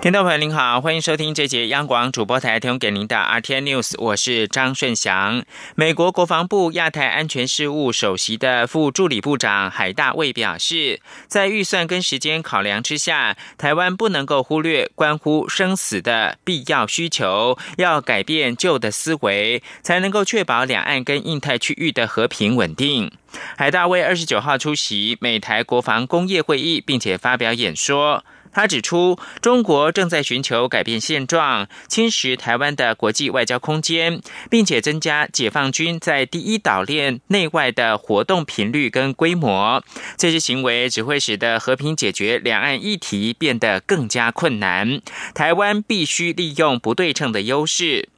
听众朋友您好，欢迎收听这节央广主播台提供给您的 RT News，我是张顺祥。美国国防部亚太安全事务首席的副助理部长海大卫表示，在预算跟时间考量之下，台湾不能够忽略关乎生死的必要需求，要改变旧的思维，才能够确保两岸跟印太区域的和平稳定。海大卫二十九号出席美台国防工业会议，并且发表演说。他指出，中国正在寻求改变现状，侵蚀台湾的国际外交空间，并且增加解放军在第一岛链内外的活动频率跟规模。这些行为只会使得和平解决两岸议题变得更加困难。台湾必须利用不对称的优势。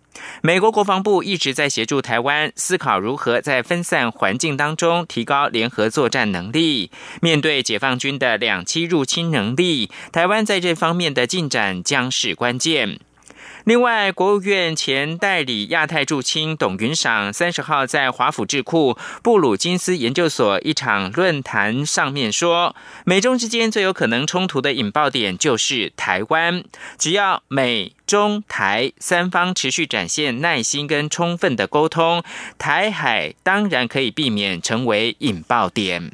美国国防部一直在协助台湾思考如何在分散环境当中提高联合作战能力。面对解放军的两栖入侵能力，台湾在这方面的进展将是关键。另外，国务院前代理亚太驻青董云赏三十号在华府智库布鲁金斯研究所一场论坛上面说，美中之间最有可能冲突的引爆点就是台湾，只要美中台三方持续展现耐心跟充分的沟通，台海当然可以避免成为引爆点。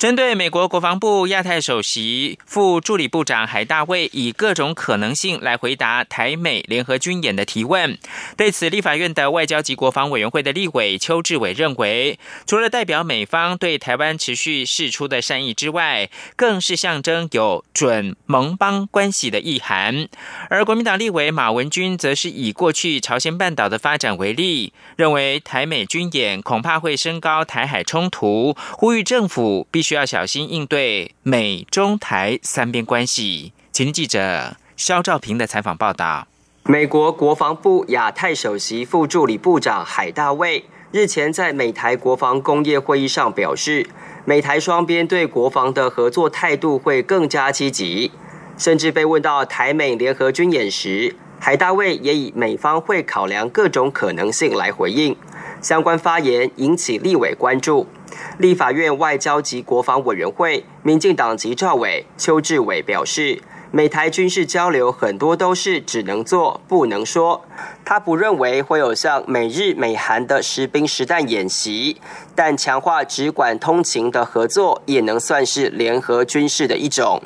针对美国国防部亚太首席副助理部长海大卫以各种可能性来回答台美联合军演的提问，对此，立法院的外交及国防委员会的立委邱志伟认为，除了代表美方对台湾持续释出的善意之外，更是象征有准盟邦关系的意涵。而国民党立委马文君则是以过去朝鲜半岛的发展为例，认为台美军演恐怕会升高台海冲突，呼吁政府必须。需要小心应对美中台三边关系。请记者肖兆平的采访报道。美国国防部亚太首席副助理部长海大卫日前在美台国防工业会议上表示，美台双边对国防的合作态度会更加积极。甚至被问到台美联合军演时，海大卫也以美方会考量各种可能性来回应。相关发言引起立委关注。立法院外交及国防委员会民进党籍赵伟、邱志伟表示，美台军事交流很多都是只能做不能说。他不认为会有像美日美韩的实兵实弹演习，但强化直管通勤的合作也能算是联合军事的一种。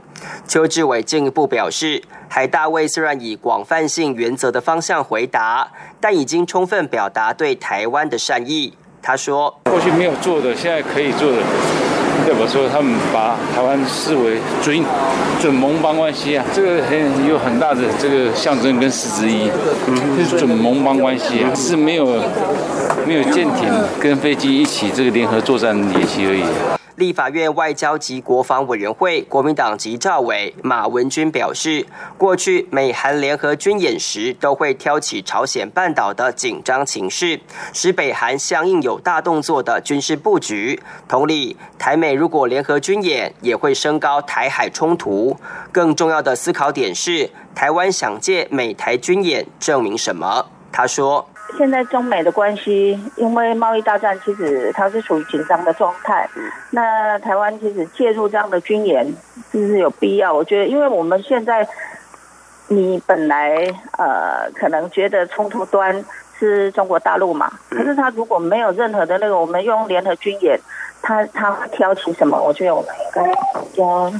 邱志伟进一步表示，海大卫虽然以广泛性原则的方向回答，但已经充分表达对台湾的善意。他说：“过去没有做的，现在可以做的。代表说他们把台湾视为准准盟邦关系啊，这个很有很大的这个象征跟实质意义。是准盟邦关系，啊是没有没有舰艇跟飞机一起这个联合作战演习而已。”立法院外交及国防委员会国民党籍赵伟、马文君表示，过去美韩联合军演时，都会挑起朝鲜半岛的紧张情势，使北韩相应有大动作的军事布局。同理，台美如果联合军演，也会升高台海冲突。更重要的思考点是，台湾想借美台军演证明什么？他说。现在中美的关系，因为贸易大战，其实它是属于紧张的状态。那台湾其实介入这样的军演，是不是有必要？我觉得，因为我们现在，你本来呃可能觉得冲突端是中国大陆嘛，可是他如果没有任何的那个，我们用联合军演，他他会挑起什么？我觉得我们应该要。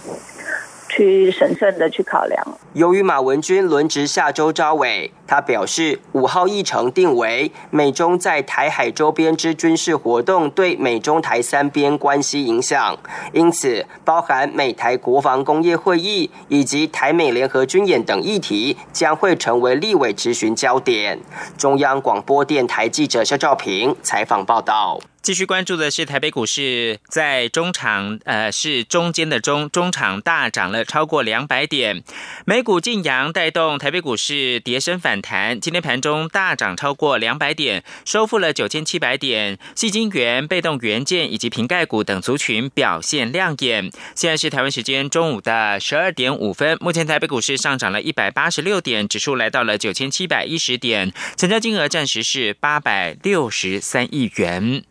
去审慎的去考量。由于马文君轮值下周招委，他表示五号议程定为美中在台海周边之军事活动对美中台三边关系影响，因此包含美台国防工业会议以及台美联合军演等议题将会成为立委质询焦点。中央广播电台记者肖兆平采访报道。继续关注的是台北股市，在中场，呃，是中间的中中场大涨了超过两百点，美股晋阳带动台北股市跌升反。反弹，今天盘中大涨超过两百点，收复了九千七百点。细晶圆、被动元件以及瓶盖股等族群表现亮眼。现在是台湾时间中午的十二点五分，目前台北股市上涨了一百八十六点，指数来到了九千七百一十点，成交金额暂时是八百六十三亿元。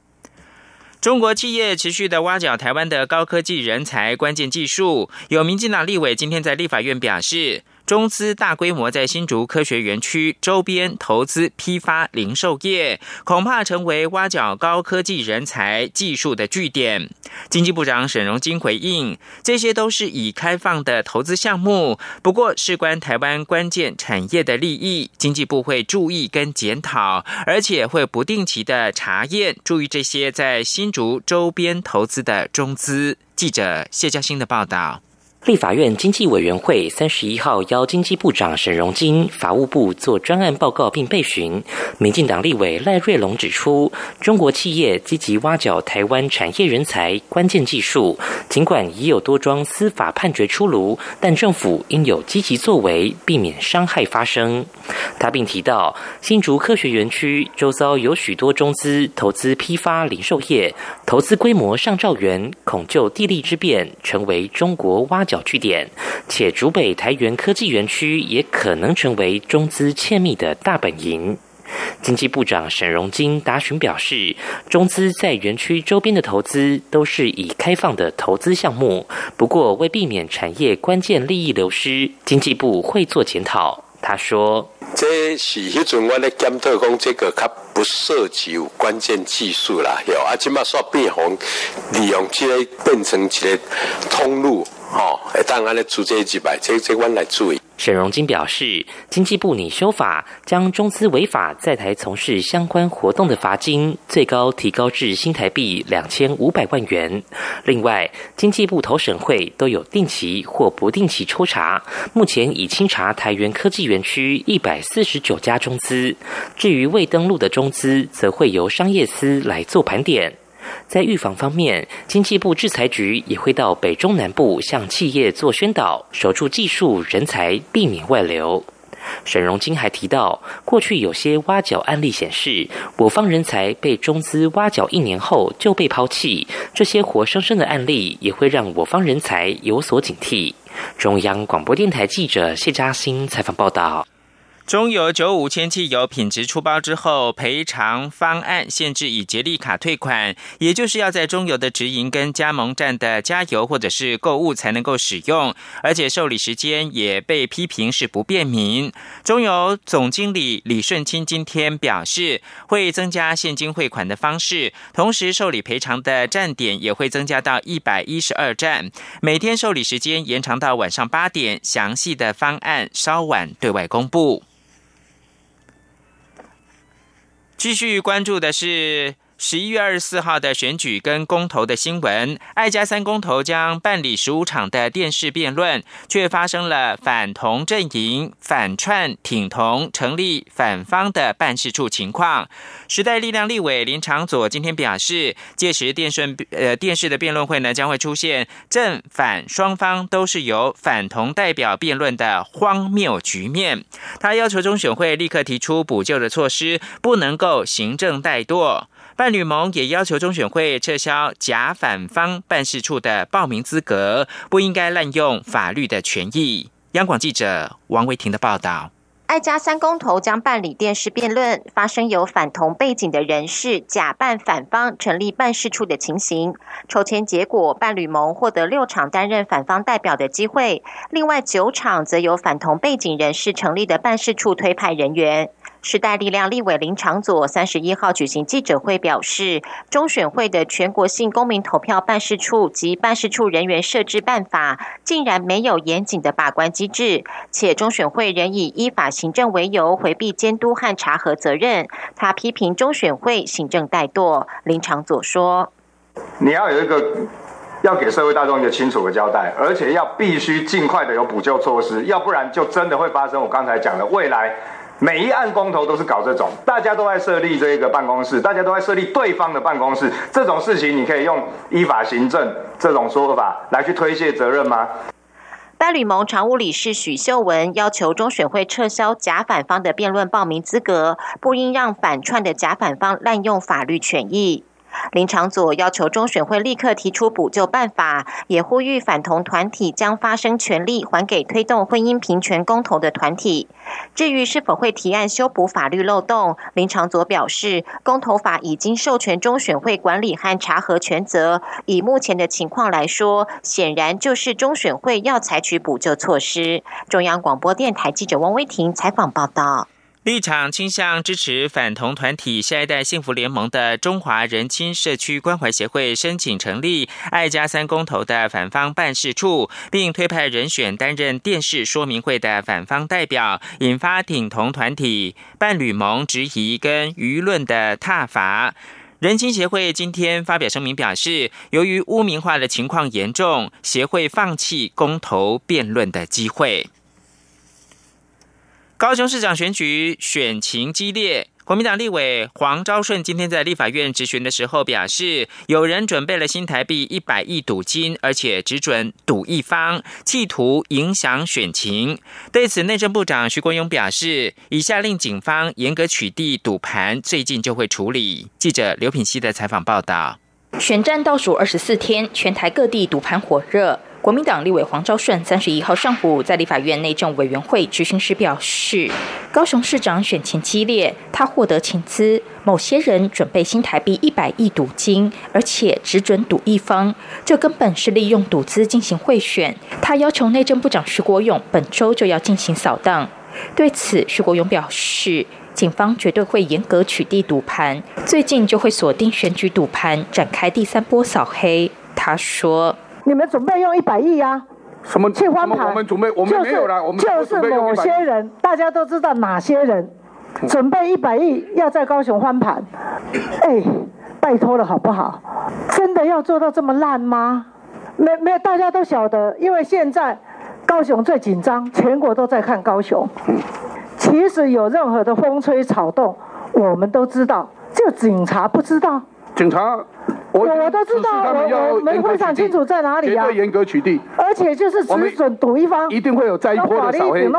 中国企业持续的挖角台湾的高科技人才、关键技术，有民进党立委今天在立法院表示。中资大规模在新竹科学园区周边投资批发零售业，恐怕成为挖角高科技人才、技术的据点。经济部长沈荣金回应，这些都是已开放的投资项目，不过事关台湾关键产业的利益，经济部会注意跟检讨，而且会不定期的查验，注意这些在新竹周边投资的中资。记者谢嘉欣的报道。立法院经济委员会三十一号邀经济部长沈荣金、法务部做专案报告并备询。民进党立委赖瑞龙指出，中国企业积极挖角台湾产业人才、关键技术，尽管已有多桩司法判决出炉，但政府应有积极作为，避免伤害发生。他并提到，新竹科学园区周遭有许多中资投资批发零售业，投资规模上兆元，恐就地利之便，成为中国挖角。小据点，且竹北台园科技园区也可能成为中资窃密的大本营。经济部长沈荣金答询表示，中资在园区周边的投资都是以开放的投资项目，不过为避免产业关键利益流失，经济部会做检讨。他说：“这是迄阵我咧检讨讲，这个较不涉及关键技术啦，有啊，即马煞变红，利用这个变成一个通路。”哦，当然了，出这几百，这这关来注意。沈荣金表示，经济部拟修法，将中资违法在台从事相关活动的罚金最高提高至新台币两千五百万元。另外，经济部投审会都有定期或不定期抽查，目前已清查台园科技园区一百四十九家中资。至于未登录的中资，则会由商业司来做盘点。在预防方面，经济部制裁局也会到北中南部向企业做宣导，守住技术人才，避免外流。沈荣金还提到，过去有些挖角案例显示，我方人才被中资挖角一年后就被抛弃，这些活生生的案例也会让我方人才有所警惕。中央广播电台记者谢嘉欣采访报道。中油九五千汽油品质出包之后，赔偿方案限制以捷利卡退款，也就是要在中油的直营跟加盟站的加油或者是购物才能够使用，而且受理时间也被批评是不便民。中油总经理李顺清今天表示，会增加现金汇款的方式，同时受理赔偿的站点也会增加到一百一十二站，每天受理时间延长到晚上八点，详细的方案稍晚对外公布。继续关注的是。十一月二十四号的选举跟公投的新闻，爱家三公投将办理十五场的电视辩论，却发生了反同阵营反串挺同，成立反方的办事处情况。时代力量立委林长佐今天表示，届时电视呃电视的辩论会呢，将会出现正反双方都是由反同代表辩论的荒谬局面。他要求中选会立刻提出补救的措施，不能够行政怠惰。伴侣盟也要求中选会撤销假反方办事处的报名资格，不应该滥用法律的权益。央广记者王维婷的报道：爱家三公投将办理电视辩论，发生有反同背景的人士假扮反方成立办事处的情形。抽签结果，伴侣盟获得六场担任反方代表的机会，另外九场则由反同背景人士成立的办事处推派人员。时代力量立委林长佐三十一号举行记者会表示，中选会的全国性公民投票办事处及办事处人员设置办法，竟然没有严谨的把关机制，且中选会仍以依法行政为由回避监督和查核责任。他批评中选会行政怠惰。林长佐说：“你要有一个，要给社会大众一个清楚的交代，而且要必须尽快的有补救措施，要不然就真的会发生我刚才讲的未来。”每一案公投都是搞这种，大家都在设立这个办公室，大家都在设立对方的办公室，这种事情你可以用依法行政这种说法来去推卸责任吗？伴侣盟常务理事许秀文要求中选会撤销假反方的辩论报名资格，不应让反串的假反方滥用法律权益。林长佐要求中选会立刻提出补救办法，也呼吁反同团体将发声权利还给推动婚姻平权公投的团体。至于是否会提案修补法律漏洞，林长佐表示，公投法已经授权中选会管理和查核权责。以目前的情况来说，显然就是中选会要采取补救措施。中央广播电台记者汪威婷采访报道。立场倾向支持反同团体下一代幸福联盟的中华人亲社区关怀协会申请成立“爱家三公投”的反方办事处，并推派人选担任电视说明会的反方代表，引发挺同团体伴侣盟质疑跟舆论的挞伐。人亲协会今天发表声明表示，由于污名化的情况严重，协会放弃公投辩论的机会。高雄市长选举选情激烈，国民党立委黄昭顺今天在立法院质询的时候表示，有人准备了新台币一百亿赌金，而且只准赌一方，企图影响选情。对此，内政部长徐国勇表示，已下令警方严格取缔赌盘，最近就会处理。记者刘品熙的采访报道。选战倒数二十四天，全台各地赌盘火热。国民党立委黄昭顺三十一号上午在立法院内政委员会执行时表示，高雄市长选情激烈，他获得请资，某些人准备新台币一百亿赌金，而且只准赌一方，这根本是利用赌资进行贿选。他要求内政部长徐国勇本周就要进行扫荡。对此，徐国勇表示，警方绝对会严格取缔赌盘，最近就会锁定选举赌盘，展开第三波扫黑。他说。你们准备用一百亿呀？什么去翻盘？我们准备，我们没有了。我们就是某些人，大家都知道哪些人准备一百亿要在高雄翻盘。哎，拜托了好不好？真的要做到这么烂吗？没没有，大家都晓得，因为现在高雄最紧张，全国都在看高雄。其实有任何的风吹草动，我们都知道，就警察不知道。警察。我我都知道，我我们会想清楚在哪里啊！绝对严格取缔，而且就是只准赌一方，一定会有再一波的扫黑。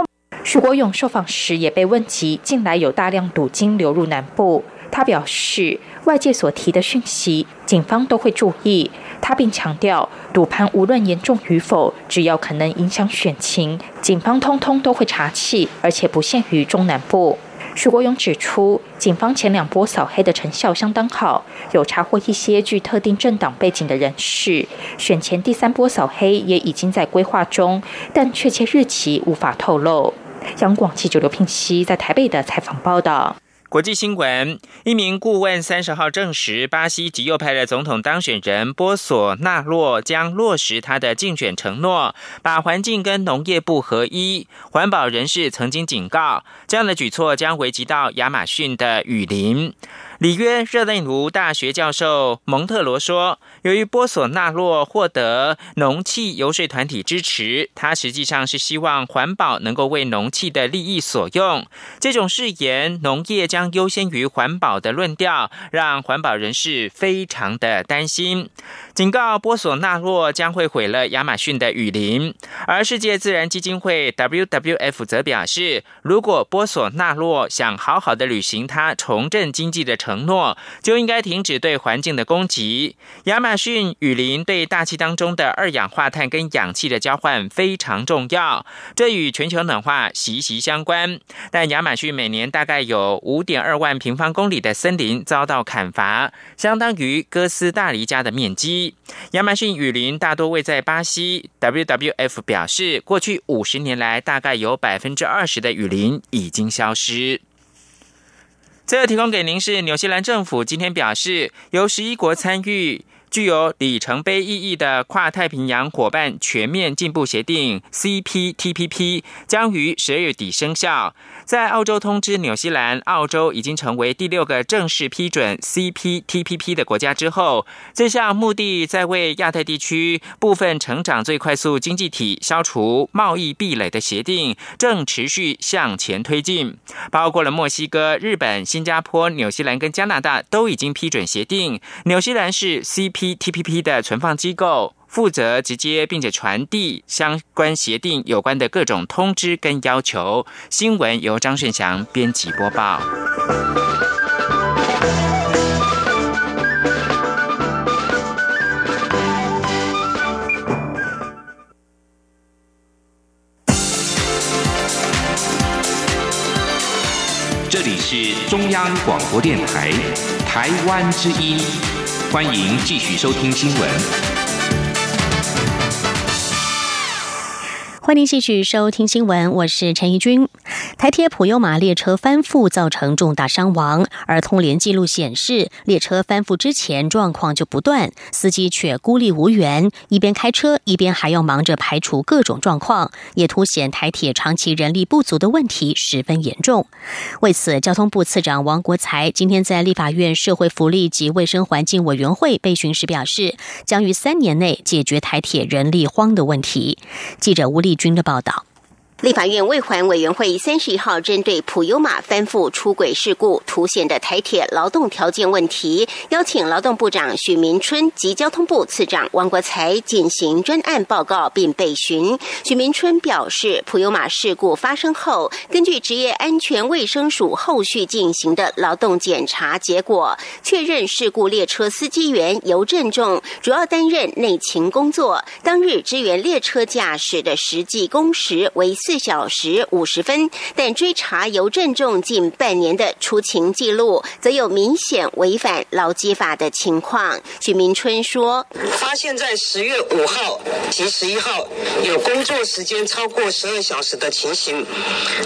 徐国勇受访时也被问及近来有大量赌金流入南部，他表示外界所提的讯息，警方都会注意。他并强调，赌盘无论严重与否，只要可能影响选情，警方通通都会查气，而且不限于中南部。徐国勇指出，警方前两波扫黑的成效相当好，有查获一些具特定政党背景的人士。选前第三波扫黑也已经在规划中，但确切日期无法透露。央广记者刘聘熙在台北的采访报道。国际新闻：一名顾问三十号证实，巴西极右派的总统当选人波索纳洛将落实他的竞选承诺，把环境跟农业部合一。环保人士曾经警告，这样的举措将危及到亚马逊的雨林。里约热内卢大学教授蒙特罗说：“由于波索纳洛获得农气游说团体支持，他实际上是希望环保能够为农气的利益所用。这种誓言，农业将优先于环保的论调，让环保人士非常的担心，警告波索纳洛将会毁了亚马逊的雨林。而世界自然基金会 （WWF） 则表示，如果波索纳洛想好好的履行他重振经济的，承诺就应该停止对环境的攻击。亚马逊雨林对大气当中的二氧化碳跟氧气的交换非常重要，这与全球暖化息息相关。但亚马逊每年大概有五点二万平方公里的森林遭到砍伐，相当于哥斯达黎加的面积。亚马逊雨林大多位在巴西。WWF 表示，过去五十年来，大概有百分之二十的雨林已经消失。最后提供给您是纽西兰政府今天表示，由十一国参与。具有里程碑意义的跨太平洋伙伴全面进步协定 （CPTPP） 将于十二月底生效。在澳洲通知纽西兰，澳洲已经成为第六个正式批准 CPTPP 的国家之后，这项目的在为亚太地区部分成长最快速经济体消除贸易壁垒的协定正持续向前推进。包括了墨西哥、日本、新加坡、纽西兰跟加拿大都已经批准协定，纽西兰是 CP。T P P 的存放机构。负责直接并且传递相关协定有关的各种通知跟要求。新闻由张顺祥编辑播报。这里是中央广播电台台湾之音，欢迎继续收听新闻。欢迎继续收听新闻，我是陈怡君。台铁普悠玛列车翻覆造成重大伤亡，而通联记录显示，列车翻覆之前状况就不断，司机却孤立无援，一边开车一边还要忙着排除各种状况，也凸显台铁长期人力不足的问题十分严重。为此，交通部次长王国才今天在立法院社会福利及卫生环境委员会被询时表示，将于三年内解决台铁人力荒的问题。记者吴丽。军的报道。立法院卫环委员会三十一号针对普悠玛翻覆出轨事故凸显的台铁劳动条件问题，邀请劳动部长许明春及交通部次长王国才进行专案报告并备询。许明春表示，普悠玛事故发生后，根据职业安全卫生署后续进行的劳动检查结果，确认事故列车司机员尤振仲主要担任内勤工作，当日支援列车驾驶的实际工时为四。小时五十分，但追查邮政重近半年的出勤记录，则有明显违反劳基法的情况。许明春说：“发现在十月五号及十一号有工作时间超过十二小时的情形，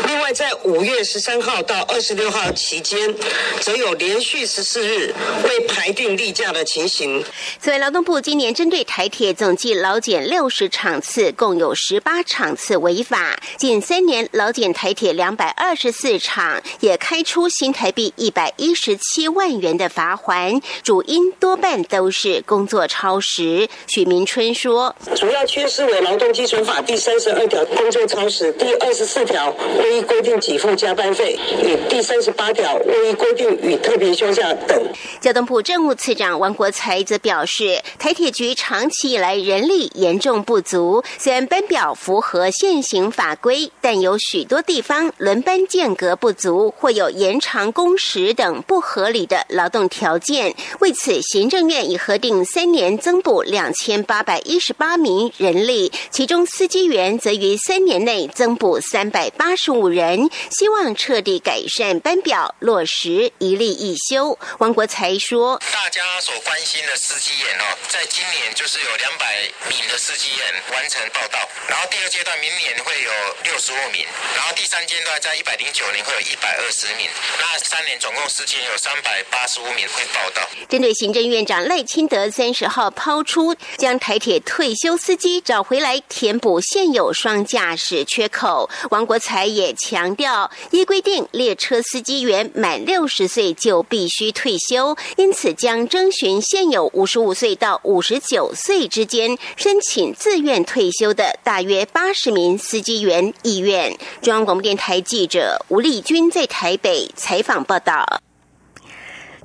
另外在五月十三号到二十六号期间，则有连续十四日未排定例假的情形。”此外，劳动部今年针对台铁总计劳检六十场次，共有十八场次违法。近三年老检台铁两百二十四场，也开出新台币一百一十七万元的罚还，主因多半都是工作超时。许明春说：“主要缺失为劳动基准法第三十二条工作超时，第二十四条未依规定给付加班费，与第三十八条未依规定与特别休假等。”交通部政务次长王国才则表示，台铁局长期以来人力严重不足，虽然班表符合现行法规。但有许多地方轮班间隔不足，或有延长工时等不合理的劳动条件。为此，行政院已核定三年增补两千八百一十八名人力，其中司机员则于三年内增补三百八十五人，希望彻底改善班表，落实一例一休。王国才说：“大家所关心的司机员哦，在今年就是有两百名的司机员完成报道，然后第二阶段明年会有。”六十五名，然后第三阶段在一百零九年会有一百二十名，那三年总共时间有三百八十五名会报到。针对行政院长赖清德三十号抛出将台铁退休司机找回来填补现有双驾驶缺口，王国才也强调，依规定列车司机员满六十岁就必须退休，因此将征询现有五十五岁到五十九岁之间申请自愿退休的大约八十名司机员。意愿。中央广播电台记者吴丽君在台北采访报道。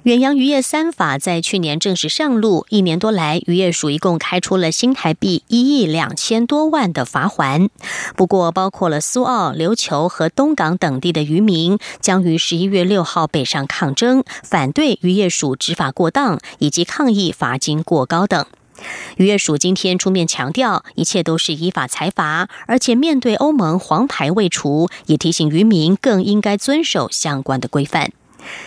远洋渔业三法在去年正式上路，一年多来，渔业署一共开出了新台币一亿两千多万的罚还。不过，包括了苏澳、琉球和东港等地的渔民，将于十一月六号北上抗争，反对渔业署执法过当，以及抗议罚金过高等。渔业署今天出面强调，一切都是依法裁罚，而且面对欧盟黄牌未除，也提醒渔民更应该遵守相关的规范。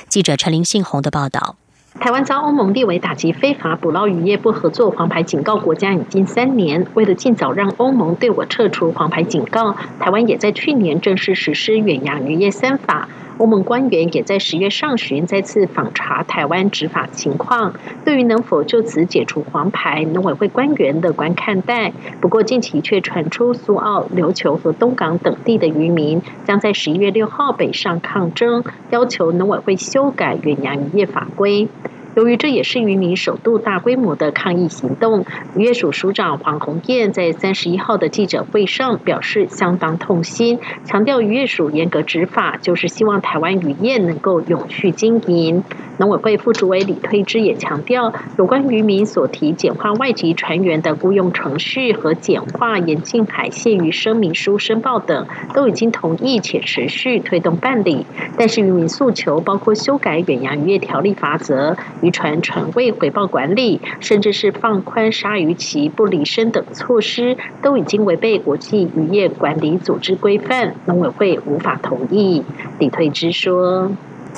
记者陈林信宏的报道：台湾遭欧盟列为打击非法捕捞渔业不合作黄牌警告国家已经三年，为了尽早让欧盟对我撤除黄牌警告，台湾也在去年正式实施远洋渔业三法。欧盟官员也在十月上旬再次访查台湾执法情况，对于能否就此解除黄牌，农委会官员乐观看待。不过近期却传出苏澳、琉球和东港等地的渔民将在十一月六号北上抗争，要求农委会修改远洋渔业法规。由于这也是渔民首度大规模的抗议行动，渔业署署长黄鸿燕在三十一号的记者会上表示相当痛心，强调渔业署严格执法就是希望台湾渔业能够永续经营。农委会副主委李推之也强调，有关渔民所提简化外籍船员的雇佣程序和简化严禁海线渔声明书申报等，都已经同意且持续推动办理。但是渔民诉求包括修改远洋渔业条例法则、渔船船位回报管理，甚至是放宽鲨鱼期不离身等措施，都已经违背国际渔业管理组织规范，农委会无法同意。李推之说：“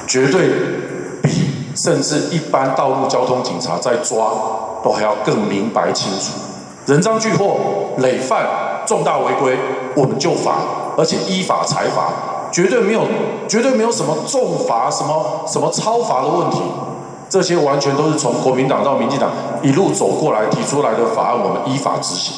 绝对比甚至一般道路交通警察在抓都还要更明白清楚。人赃俱获、累犯、重大违规，我们就罚，而且依法裁罚，绝对没有绝对没有什么重罚、什么什么超罚的问题。这些完全都是从国民党到民进党一路走过来提出来的法案，我们依法执行。”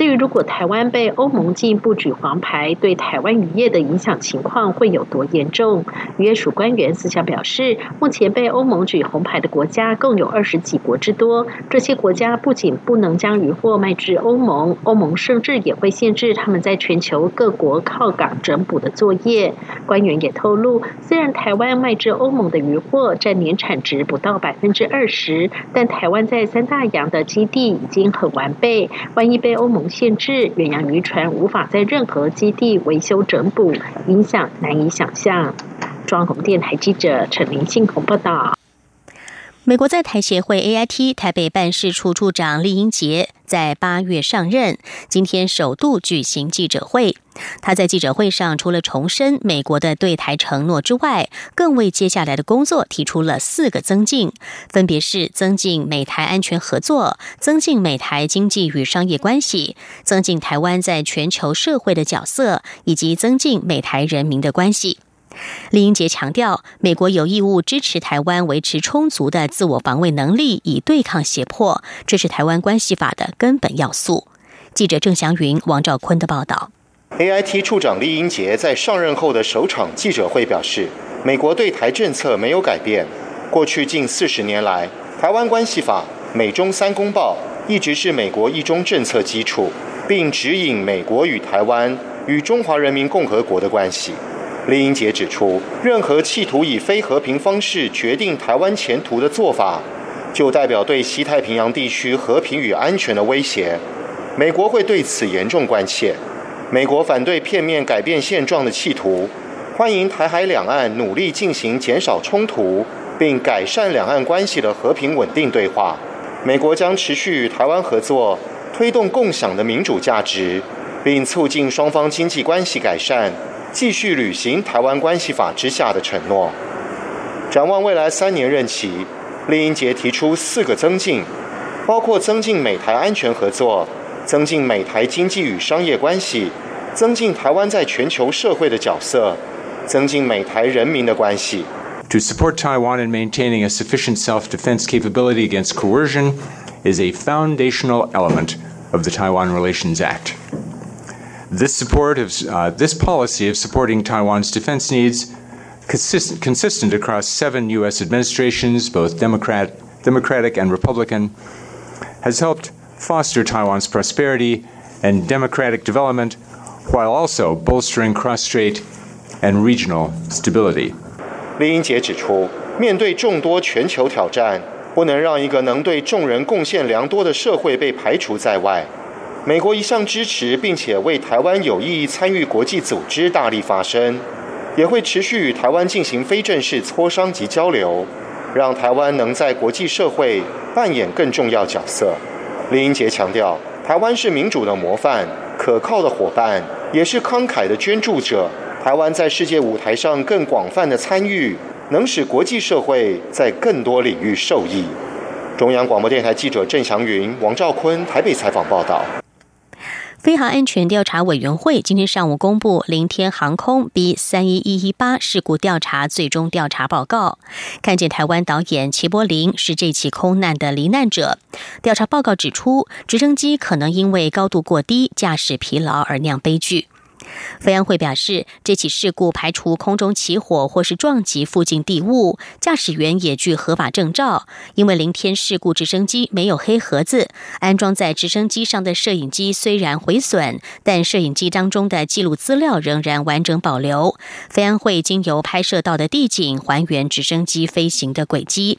至于如果台湾被欧盟进一步举黄牌，对台湾渔业的影响情况会有多严重？渔业署官员私下表示，目前被欧盟举红牌的国家共有二十几国之多。这些国家不仅不能将渔获卖至欧盟，欧盟甚至也会限制他们在全球各国靠港整补的作业。官员也透露，虽然台湾卖至欧盟的渔获占年产值不到百分之二十，但台湾在三大洋的基地已经很完备。万一被欧盟限制远洋渔船无法在任何基地维修整补，影响难以想象。中央广播电台记者陈林信报道。美国在台协会 AIT 台北办事处处长厉英杰在八月上任，今天首度举行记者会。他在记者会上除了重申美国的对台承诺之外，更为接下来的工作提出了四个增进，分别是增进美台安全合作、增进美台经济与商业关系、增进台湾在全球社会的角色，以及增进美台人民的关系。李英杰强调，美国有义务支持台湾维持充足的自我防卫能力，以对抗胁迫，这是台湾关系法的根本要素。记者郑祥云、王兆坤的报道。AIT 处长李英杰在上任后的首场记者会表示，美国对台政策没有改变。过去近四十年来，台湾关系法、美中三公报一直是美国一中政策基础，并指引美国与台湾与中华人民共和国的关系。李英杰指出，任何企图以非和平方式决定台湾前途的做法，就代表对西太平洋地区和平与安全的威胁。美国会对此严重关切。美国反对片面改变现状的企图，欢迎台海两岸努力进行减少冲突并改善两岸关系的和平稳定对话。美国将持续与台湾合作，推动共享的民主价值，并促进双方经济关系改善。继续履行《台湾关系法》之下的承诺。展望未来三年任期，李英杰提出四个增进，包括增进美台安全合作、增进美台经济与商业关系、增进台湾在全球社会的角色、增进美台人民的关系。To support Taiwan in maintaining a sufficient self-defense capability against coercion is a foundational element of the Taiwan Relations Act. This support of uh, this policy of supporting Taiwan's defense needs, consistent, consistent across seven U.S. administrations, both Democrat, Democratic and Republican, has helped foster Taiwan's prosperity and democratic development, while also bolstering cross-strait and regional stability. 李英杰指出，面对众多全球挑战，不能让一个能对众人贡献良多的社会被排除在外。 美国一向支持并且为台湾有意义参与国际组织大力发声，也会持续与台湾进行非正式磋商及交流，让台湾能在国际社会扮演更重要角色。林英杰强调，台湾是民主的模范、可靠的伙伴，也是慷慨的捐助者。台湾在世界舞台上更广泛的参与，能使国际社会在更多领域受益。中央广播电台记者郑祥云、王兆坤台北采访报道。飞航安全调查委员会今天上午公布零天航空 B 三一一一八事故调查最终调查报告。看见台湾导演齐柏林是这起空难的罹难者。调查报告指出，直升机可能因为高度过低、驾驶疲劳而酿悲剧。飞安会表示，这起事故排除空中起火或是撞击附近地物，驾驶员也具合法证照。因为零天事故直升机没有黑盒子，安装在直升机上的摄影机虽然毁损，但摄影机当中的记录资料仍然完整保留。飞安会经由拍摄到的地景还原直升机飞行的轨迹。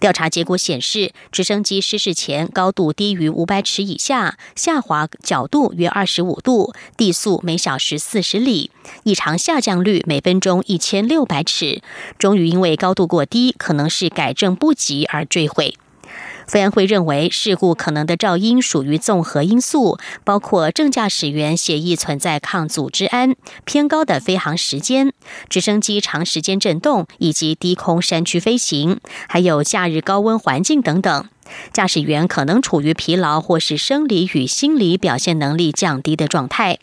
调查结果显示，直升机失事前高度低于五百尺以下，下滑角度约二十五度，地速每小时四十里，异常下降率每分钟一千六百尺。终于因为高度过低，可能是改正不及而坠毁。飞安会认为，事故可能的噪音属于综合因素，包括正驾驶员协议存在抗阻治胺、偏高的飞行时间、直升机长时间震动以及低空山区飞行，还有假日高温环境等等。驾驶员可能处于疲劳或是生理与心理表现能力降低的状态。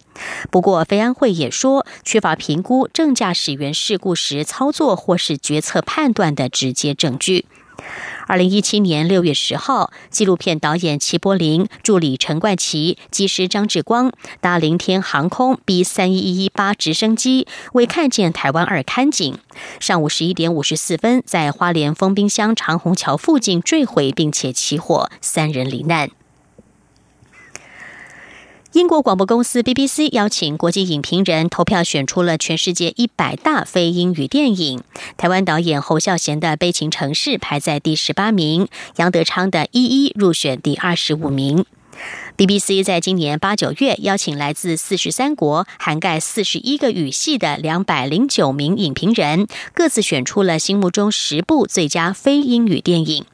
不过，飞安会也说，缺乏评估正驾驶员事故时操作或是决策判断的直接证据。二零一七年六月十号，纪录片导演齐柏林、助理陈冠奇、机师张志光搭凌天航空 B 三一一八直升机，为看见台湾二看景。上午十一点五十四分，在花莲丰滨乡长虹桥附近坠毁，并且起火，三人罹难。英国广播公司 BBC 邀请国际影评人投票，选出了全世界一百大非英语电影。台湾导演侯孝贤的《悲情城市》排在第十八名，杨德昌的《一一》入选第二十五名。BBC 在今年八九月邀请来自四十三国、涵盖四十一个语系的两百零九名影评人，各自选出了心目中十部最佳非英语电影，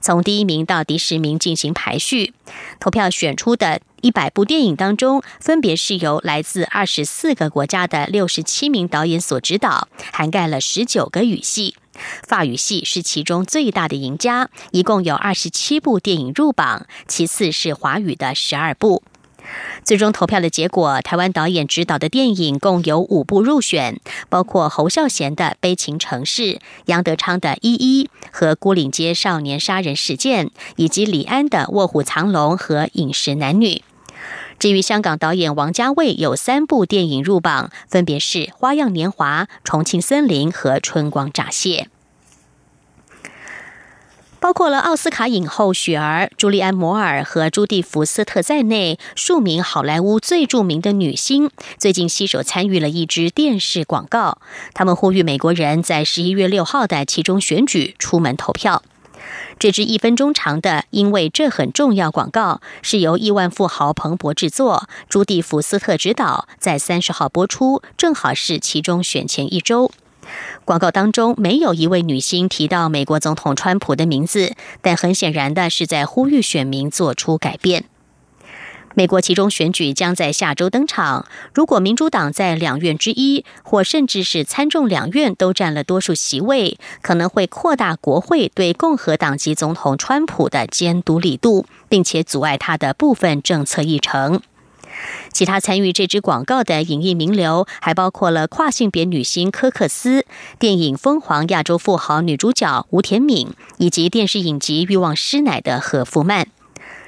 从第一名到第十名进行排序。投票选出的一百部电影当中，分别是由来自二十四个国家的六十七名导演所指导，涵盖了十九个语系。法语系是其中最大的赢家，一共有二十七部电影入榜，其次是华语的十二部。最终投票的结果，台湾导演执导的电影共有五部入选，包括侯孝贤的《悲情城市》、杨德昌的《一一》和《孤岭街少年杀人事件》，以及李安的《卧虎藏龙》和《饮食男女》。至于香港导演王家卫有三部电影入榜，分别是《花样年华》、《重庆森林》和《春光乍泄》。包括了奥斯卡影后雪儿、朱利安·摩尔和朱蒂·福斯特在内，数名好莱坞最著名的女星最近携手参与了一支电视广告。他们呼吁美国人在十一月六号的其中选举出门投票。这支一分钟长的“因为这很重要”广告是由亿万富豪彭博制作，朱蒂·福斯特执导，在三十号播出，正好是其中选前一周。广告当中没有一位女星提到美国总统川普的名字，但很显然的是在呼吁选民做出改变。美国其中选举将在下周登场。如果民主党在两院之一，或甚至是参众两院都占了多数席位，可能会扩大国会对共和党籍总统川普的监督力度，并且阻碍他的部分政策议程。其他参与这支广告的影艺名流还包括了跨性别女星科克斯、电影《疯狂亚洲富豪》女主角吴田敏，以及电视影集《欲望师奶》的何福曼。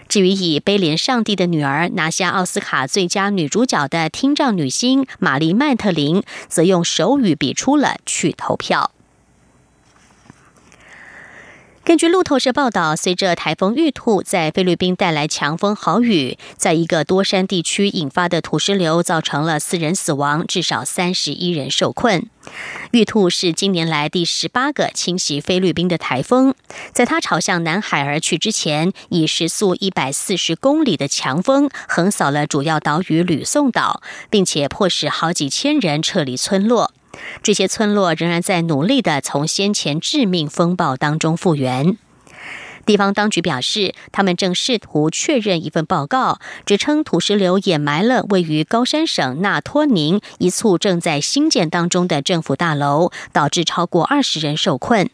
至于以《悲怜上帝的女儿》拿下奥斯卡最佳女主角的听障女星玛丽麦特林，则用手语比出了去投票。根据路透社报道，随着台风玉兔在菲律宾带来强风豪雨，在一个多山地区引发的土石流，造成了四人死亡，至少三十一人受困。玉兔是近年来第十八个侵袭菲律宾的台风，在它朝向南海而去之前，以时速一百四十公里的强风横扫了主要岛屿吕宋岛，并且迫使好几千人撤离村落。这些村落仍然在努力的从先前致命风暴当中复原。地方当局表示，他们正试图确认一份报告，指称土石流掩埋了位于高山省纳托宁一簇正在兴建当中的政府大楼，导致超过二十人受困。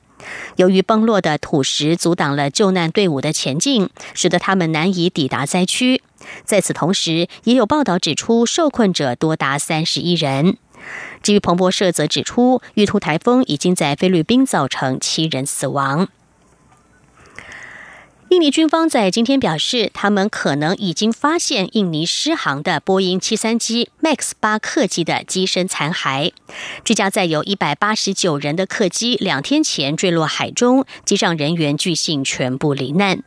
由于崩落的土石阻挡了救难队伍的前进，使得他们难以抵达灾区。在此同时，也有报道指出，受困者多达三十一人。至于彭博社则指出，玉兔台风已经在菲律宾造成七人死亡。印尼军方在今天表示，他们可能已经发现印尼失航的波音七三七 MAX 八客机的机身残骸。这架载有一百八十九人的客机两天前坠落海中，机上人员据信全部罹难。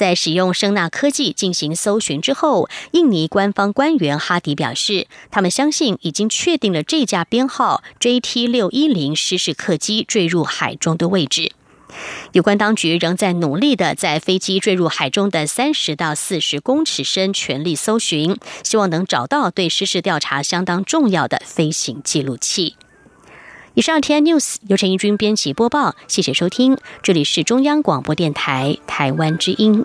在使用声纳科技进行搜寻之后，印尼官方官员哈迪表示，他们相信已经确定了这架编号 JT 六一零失事客机坠入海中的位置。有关当局仍在努力的在飞机坠入海中的三十到四十公尺深全力搜寻，希望能找到对失事调查相当重要的飞行记录器。以上 T N News 由陈义军编辑播报，谢谢收听，这里是中央广播电台台湾之音。